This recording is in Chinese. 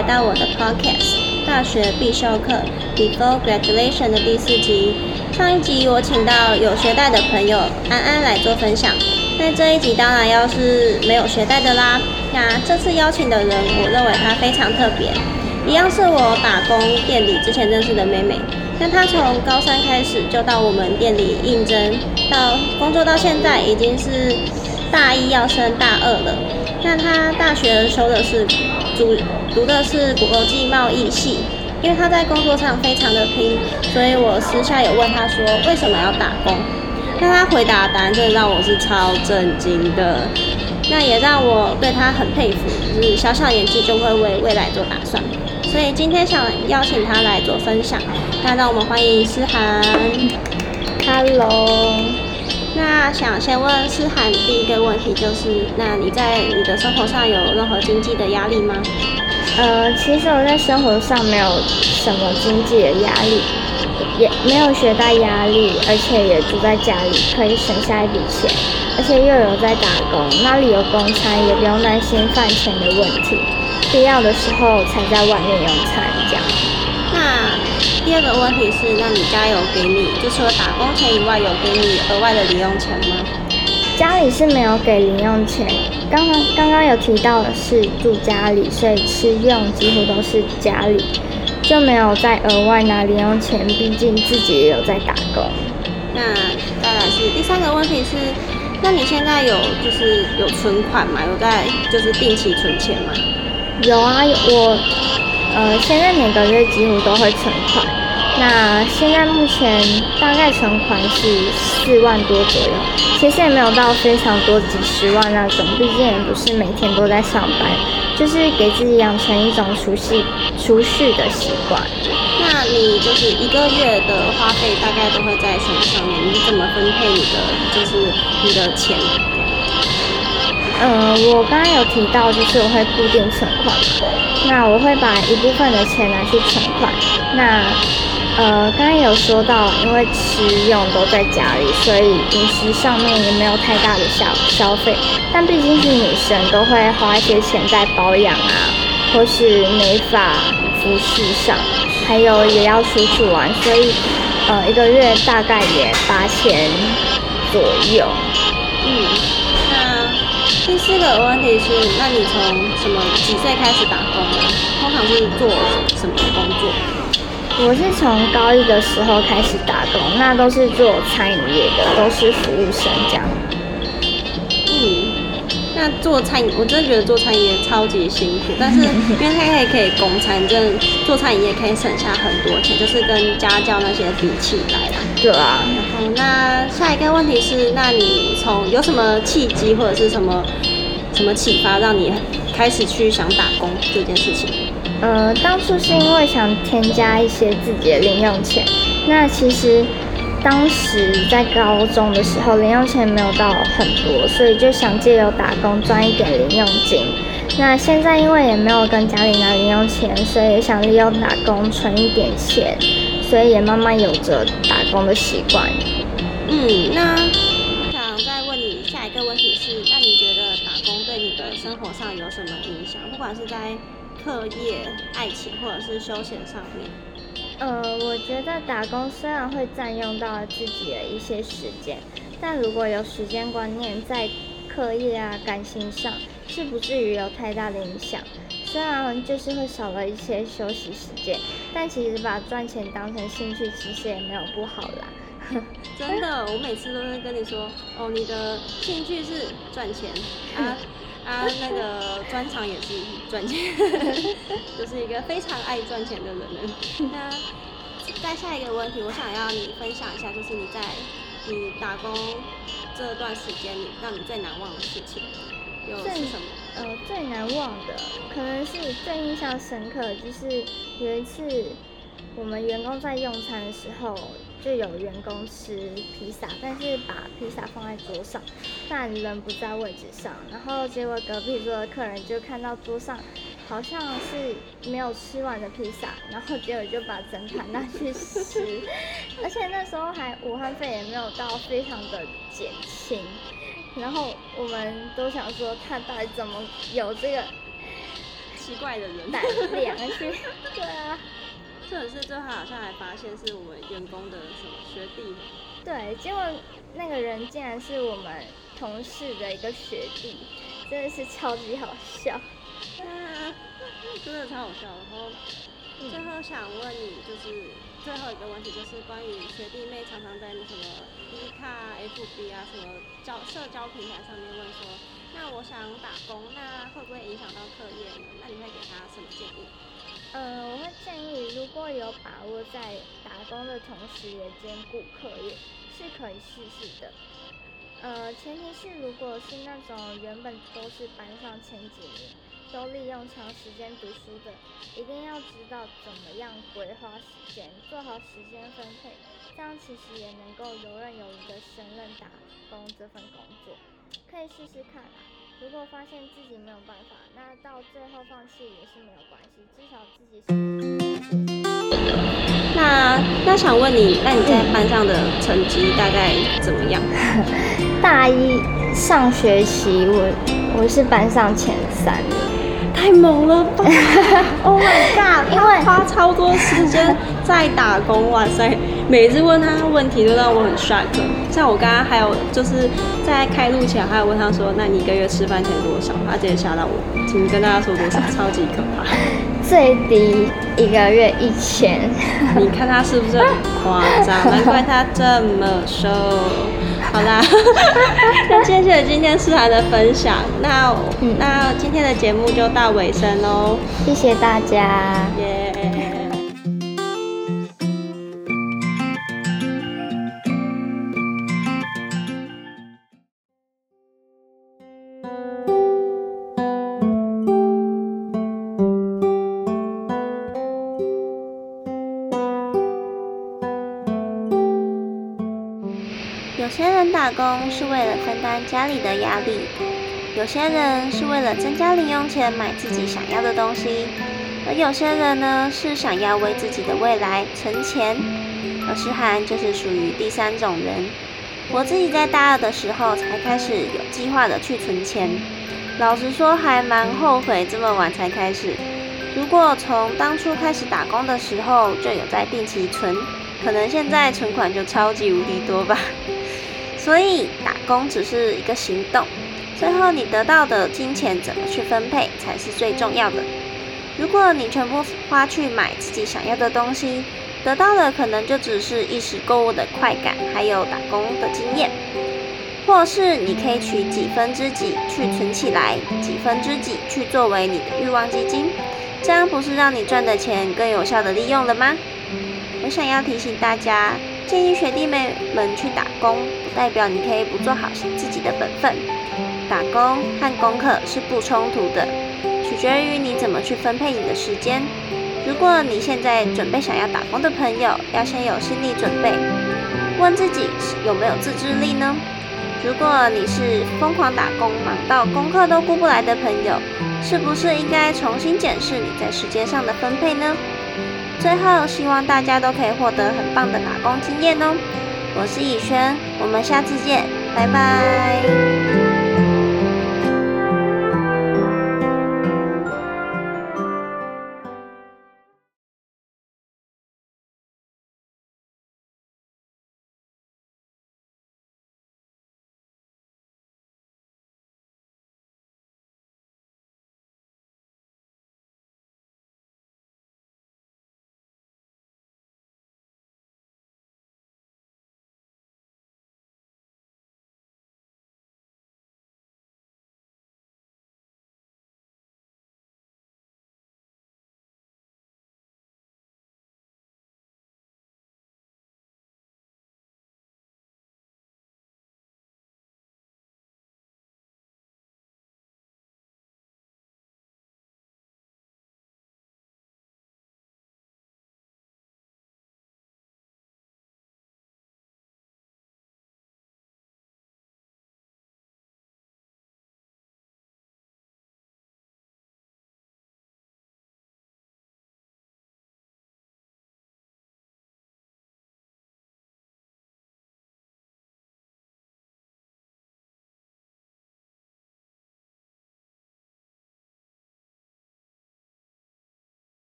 来到我的 podcast 大学必修课 Before Graduation 的第四集。上一集我请到有学贷的朋友安安来做分享，那这一集当然要是没有学贷的啦。那这次邀请的人，我认为她非常特别，一样是我打工店里之前认识的妹妹。那她从高三开始就到我们店里应征，到工作到现在已经是大一要升大二了。那他大学修的是主读的是国际贸易系，因为他在工作上非常的拼，所以我私下有问他说为什么要打工。那他回答答案真的让我是超震惊的，那也让我对他很佩服，就是小小年纪就会为未来做打算。所以今天想邀请他来做分享，那让我们欢迎思涵。Hello，那想先问思涵第一个问题就是，那你在你的生活上有任何经济的压力吗？呃，其实我在生活上没有什么经济的压力，也没有学贷压力，而且也住在家里，可以省下一笔钱，而且又有在打工，那里有公餐，也不用担心饭钱的问题，必要的时候才在外面用餐这样。那第二个问题是，那你家有给你，就除了打工钱以外，有给你额外的零用钱吗？家里是没有给零用钱，刚刚刚刚有提到的是住家里，所以吃用几乎都是家里，就没有再额外拿零用钱，毕竟自己也有在打工。那再来是第三个问题是，那你现在有就是有存款吗？有在就是定期存钱吗？有啊，我呃现在每个月几乎都会存款，那现在目前大概存款是四万多左右，其实也没有到非常多几十万那种，毕竟也不是每天都在上班，就是给自己养成一种储蓄储蓄的习惯。那你就是一个月的花费大概都会在什么上面？你是怎么分配你的就是你的钱？嗯，我刚刚有提到，就是我会固定存款嘛，那我会把一部分的钱拿去存款。那呃，刚刚有说到，因为吃用都在家里，所以饮食上面也没有太大的消消费。但毕竟是女生，都会花一些钱在保养啊，或是美发、服饰上，还有也要出去玩，所以呃，一个月大概也八千左右。嗯，那第四个问题是，那你从什么几岁开始打工呢？通常是做什么工作？我是从高一的时候开始打工，那都是做餐饮业的，都是服务生这样。嗯，那做餐饮，我真的觉得做餐饮业超级辛苦，但是因为它可以可以供餐，真的做餐饮业可以省下很多钱，就是跟家教那些比起来啦。对啊，然后那下一个问题是，那你从有什么契机或者是什么什么启发，让你开始去想打工这件事情？呃，当初是因为想添加一些自己的零用钱，那其实当时在高中的时候零用钱没有到很多，所以就想借由打工赚一点零用金。那现在因为也没有跟家里拿零用钱，所以也想利用打工存一点钱，所以也慢慢有着打工的习惯。嗯，那想再问你下一个问题是，那你觉得打工对你的生活上有什么影响？不管是在课业、爱情或者是休闲上面。呃，我觉得打工虽然会占用到自己的一些时间，但如果有时间观念，在课业啊、感情上是不至于有太大的影响。虽然就是会少了一些休息时间，但其实把赚钱当成兴趣，其实也没有不好啦。真的，我每次都会跟你说，哦，你的兴趣是赚钱啊 啊，那个专长也是赚钱，就是一个非常爱赚钱的人呢。那再下一个问题，我想要你分享一下，就是你在你打工这段时间，你让你最难忘的事情有最是什么？呃，最难忘的可能是最印象深刻，就是有一次我们员工在用餐的时候，就有员工吃披萨，但是把披萨放在桌上，但人不在位置上，然后结果隔壁桌的客人就看到桌上好像是没有吃完的披萨，然后结果就把整盘拿去吃，而且那时候还武汉肺炎没有到非常的减轻。然后我们都想说，他到底怎么有这个奇怪的人，胆量去，对啊。这是最后好像还发现是我们员工的什么学弟。对，结果那个人竟然是我们同事的一个学弟，真的是超级好笑。真的超好笑。然后最后想问你，就是最后一个问题，就是关于学弟妹常常在那什么 E 卡、FB 啊什么交社交平台上面问说，那我想打工，那会不会影响到课业呢？那你会给他什么建议？呃，我会建议，如果有把握在打工的同时也兼顾课业，是可以试试的。呃，前提是如果是那种原本都是班上前几名，都利用长时间读书的，一定要知道怎么样规划时间，做好时间分配，这样其实也能够游刃有余的胜任打工这份工作，可以试试看啊。如果发现自己没有办法，那到最后放弃也是没有关系，至少自己是。那那想问你，那你在班上的成绩大概怎么样？大一上学期我我是班上前三。太猛了吧！Oh my god！因为花超多时间在打工，哇塞！每次问他问题都让我很 shock。像我刚刚还有就是在开录前还有问他说：“那你一个月吃饭钱多少？”他直接吓到我，请跟大家说多少，超级可怕。最低一个月一千。你看他是不是很夸张？难怪他这么瘦。好啦，那谢谢今天思涵的分享。那那今天的节目就到尾声喽，谢谢大家。工是为了分担家里的压力，有些人是为了增加零用钱买自己想要的东西，而有些人呢是想要为自己的未来存钱。而诗涵就是属于第三种人。我自己在大二的时候才开始有计划的去存钱，老实说还蛮后悔这么晚才开始。如果从当初开始打工的时候就有在定期存，可能现在存款就超级无敌多吧。所以打工只是一个行动，最后你得到的金钱怎么去分配才是最重要的。如果你全部花去买自己想要的东西，得到的可能就只是一时购物的快感，还有打工的经验。或是你可以取几分之几去存起来，几分之几去作为你的欲望基金，这样不是让你赚的钱更有效的利用了吗？我想要提醒大家。建议学弟妹们去打工，不代表你可以不做好自己的本分。打工和功课是不冲突的，取决于你怎么去分配你的时间。如果你现在准备想要打工的朋友，要先有心理准备，问自己有没有自制力呢？如果你是疯狂打工，忙到功课都顾不来的朋友，是不是应该重新检视你在时间上的分配呢？最后，希望大家都可以获得很棒的打工经验哦！我是以轩，我们下次见，拜拜。